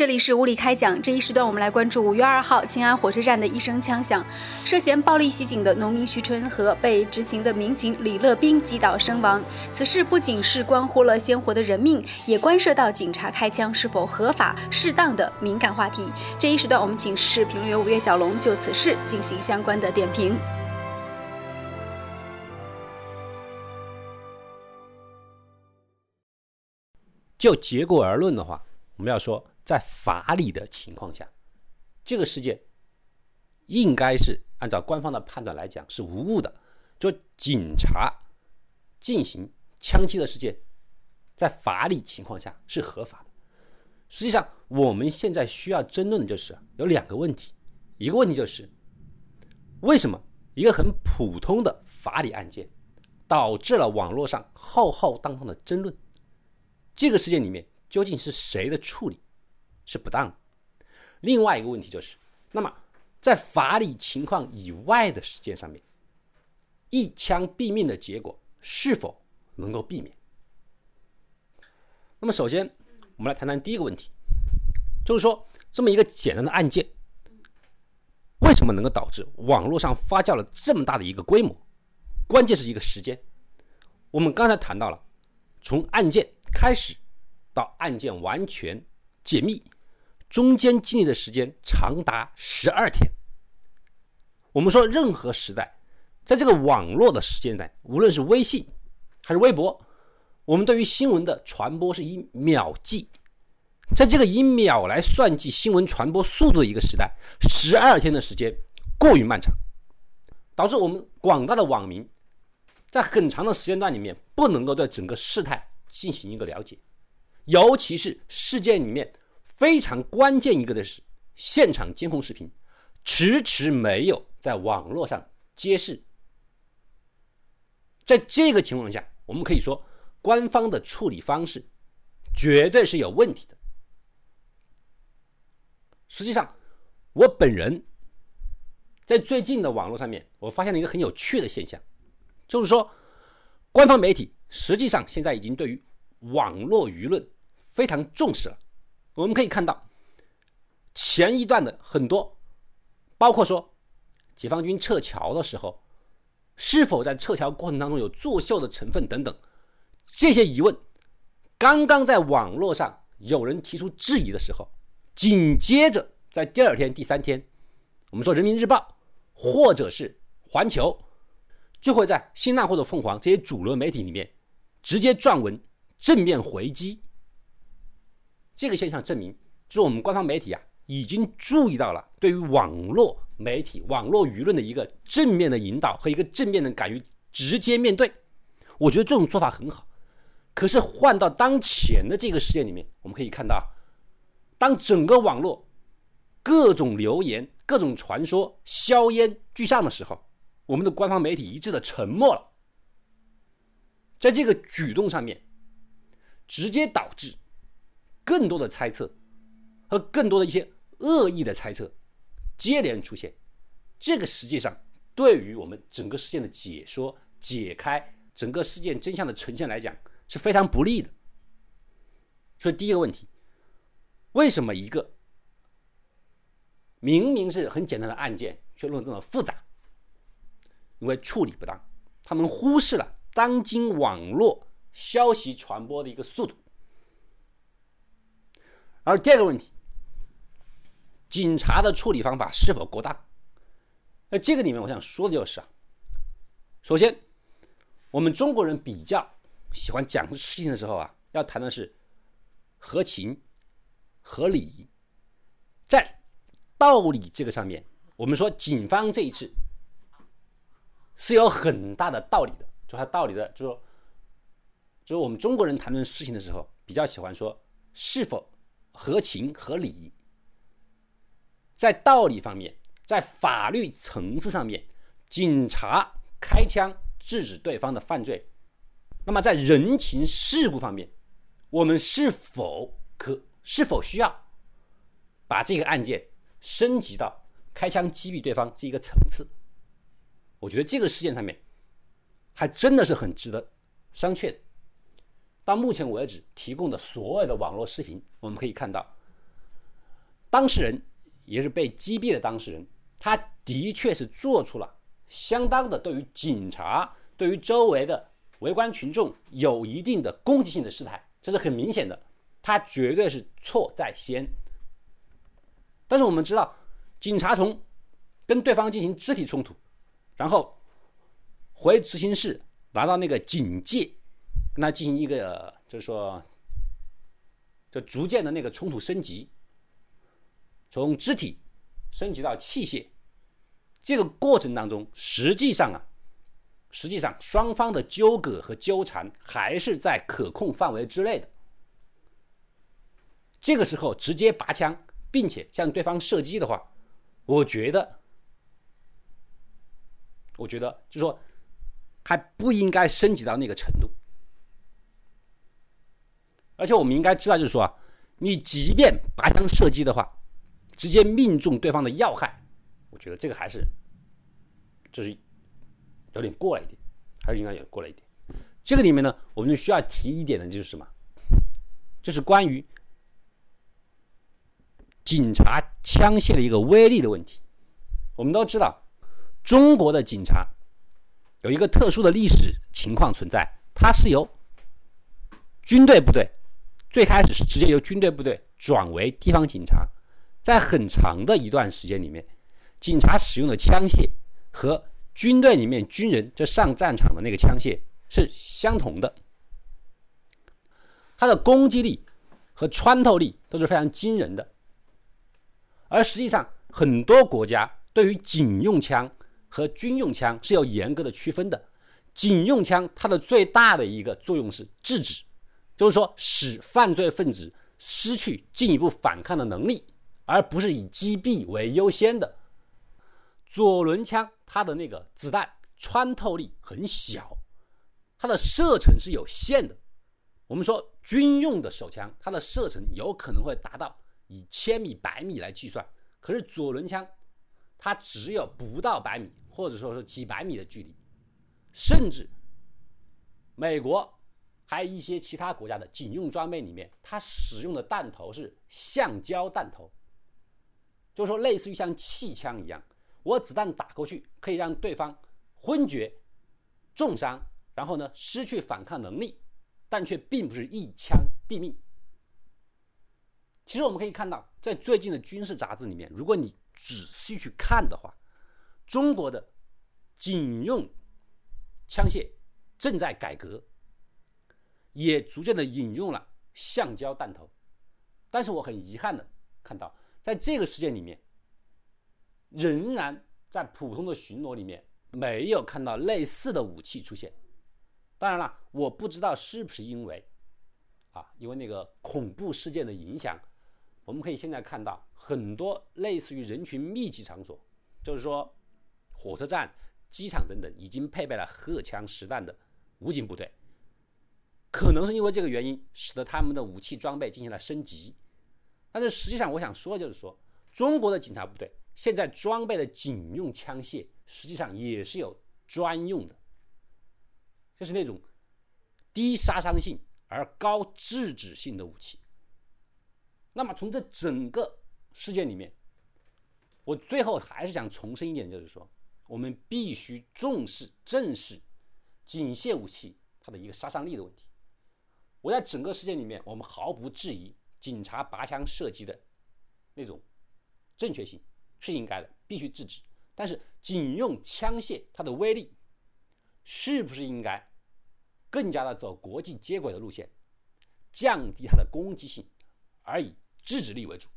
这里是无理开讲，这一时段我们来关注五月二号秦安火车站的一声枪响，涉嫌暴力袭警的农民徐春和被执勤的民警李乐斌击倒身亡。此事不仅是关乎了鲜活的人命，也关涉到警察开枪是否合法、适当的敏感话题。这一时段，我们请时事评论员吴越小龙就此事进行相关的点评。就结果而论的话，我们要说。在法理的情况下，这个事件应该是按照官方的判断来讲是无误的。就警察进行枪击的事件，在法理情况下是合法的。实际上，我们现在需要争论的就是有两个问题。一个问题就是，为什么一个很普通的法理案件，导致了网络上浩浩荡荡的争论？这个事件里面究竟是谁的处理？是不当的。另外一个问题就是，那么在法理情况以外的事件上面，一枪毙命的结果是否能够避免？那么首先，我们来谈谈第一个问题，就是说这么一个简单的案件，为什么能够导致网络上发酵了这么大的一个规模？关键是一个时间。我们刚才谈到了，从案件开始到案件完全解密。中间经历的时间长达十二天。我们说，任何时代，在这个网络的时间段，无论是微信还是微博，我们对于新闻的传播是以秒计。在这个以秒来算计新闻传播速度的一个时代，十二天的时间过于漫长，导致我们广大的网民在很长的时间段里面不能够对整个事态进行一个了解，尤其是事件里面。非常关键一个的是，现场监控视频迟迟没有在网络上揭示。在这个情况下，我们可以说，官方的处理方式绝对是有问题的。实际上，我本人在最近的网络上面，我发现了一个很有趣的现象，就是说，官方媒体实际上现在已经对于网络舆论非常重视了。我们可以看到，前一段的很多，包括说解放军撤侨的时候，是否在撤侨过程当中有作秀的成分等等，这些疑问，刚刚在网络上有人提出质疑的时候，紧接着在第二天、第三天，我们说人民日报或者是环球，就会在新浪或者凤凰这些主流媒体里面直接撰文正面回击。这个现象证明，就是我们官方媒体啊，已经注意到了对于网络媒体、网络舆论的一个正面的引导和一个正面的敢于直接面对。我觉得这种做法很好。可是换到当前的这个事件里面，我们可以看到，当整个网络各种流言、各种传说硝烟俱上的时候，我们的官方媒体一致的沉默了。在这个举动上面，直接导致。更多的猜测和更多的一些恶意的猜测接连出现，这个实际上对于我们整个事件的解说、解开整个事件真相的呈现来讲是非常不利的。所以第一个问题，为什么一个明明是很简单的案件却弄得这么复杂？因为处理不当，他们忽视了当今网络消息传播的一个速度。而第二个问题，警察的处理方法是否过当？那这个里面我想说的就是啊，首先，我们中国人比较喜欢讲事情的时候啊，要谈的是合情、合理。在道理这个上面，我们说警方这一次是有很大的道理的，就他道理的，就说，就是我们中国人谈论事情的时候，比较喜欢说是否。合情合理，在道理方面，在法律层次上面，警察开枪制止对方的犯罪，那么在人情世故方面，我们是否可是否需要把这个案件升级到开枪击毙对方这一个层次？我觉得这个事件上面还真的是很值得商榷的。到目前为止提供的所有的网络视频，我们可以看到，当事人也是被击毙的当事人，他的确是做出了相当的对于警察、对于周围的围观群众有一定的攻击性的事态，这是很明显的，他绝对是错在先。但是我们知道，警察从跟对方进行肢体冲突，然后回执行室拿到那个警戒，那进行一个就是说，就逐渐的那个冲突升级，从肢体升级到器械，这个过程当中，实际上啊，实际上双方的纠葛和纠缠还是在可控范围之内的。这个时候直接拔枪。并且向对方射击的话，我觉得，我觉得就说，还不应该升级到那个程度。而且我们应该知道，就是说啊，你即便拔枪射击的话，直接命中对方的要害，我觉得这个还是，就是有点过了一点，还是应该有过了一点。这个里面呢，我们就需要提一点的就是什么，就是关于。警察枪械的一个威力的问题，我们都知道，中国的警察有一个特殊的历史情况存在，它是由军队部队最开始是直接由军队部队转为地方警察，在很长的一段时间里面，警察使用的枪械和军队里面军人就上战场的那个枪械是相同的，它的攻击力和穿透力都是非常惊人的。而实际上，很多国家对于警用枪和军用枪是有严格的区分的。警用枪它的最大的一个作用是制止，就是说使犯罪分子失去进一步反抗的能力，而不是以击毙为优先的。左轮枪它的那个子弹穿透力很小，它的射程是有限的。我们说军用的手枪，它的射程有可能会达到。以千米、百米来计算，可是左轮枪，它只有不到百米，或者说是几百米的距离，甚至美国还有一些其他国家的警用装备里面，它使用的弹头是橡胶弹头，就是说类似于像气枪一样，我子弹打过去可以让对方昏厥、重伤，然后呢失去反抗能力，但却并不是一枪毙命。其实我们可以看到，在最近的军事杂志里面，如果你仔细去看的话，中国的警用枪械正在改革，也逐渐的引用了橡胶弹头。但是我很遗憾的看到，在这个事件里面，仍然在普通的巡逻里面没有看到类似的武器出现。当然了，我不知道是不是因为啊，因为那个恐怖事件的影响。我们可以现在看到很多类似于人群密集场所，就是说火车站、机场等等，已经配备了荷枪实弹的武警部队。可能是因为这个原因，使得他们的武器装备进行了升级。但是实际上，我想说的就是说，中国的警察部队现在装备的警用枪械，实际上也是有专用的，就是那种低杀伤性而高制止性的武器。那么从这整个事件里面，我最后还是想重申一点，就是说，我们必须重视、正视警械武器它的一个杀伤力的问题。我在整个事件里面，我们毫不质疑警察拔枪射击的那种正确性是应该的，必须制止。但是，仅用枪械它的威力是不是应该更加的走国际接轨的路线，降低它的攻击性？而以制止力为主，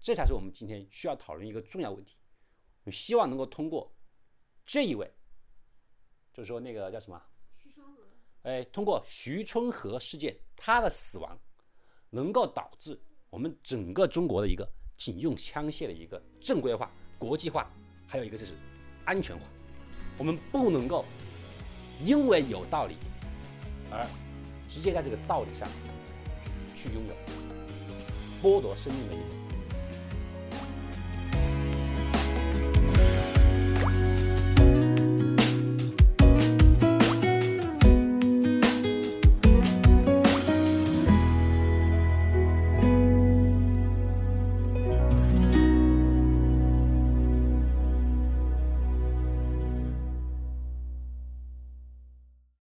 这才是我们今天需要讨论一个重要问题。我希望能够通过这一位，就是说那个叫什么？哎，通过徐春和事件，他的死亡能够导致我们整个中国的一个警用枪械的一个正规化、国际化，还有一个就是安全化。我们不能够因为有道理而直接在这个道理上去拥有。剥夺生命的一种。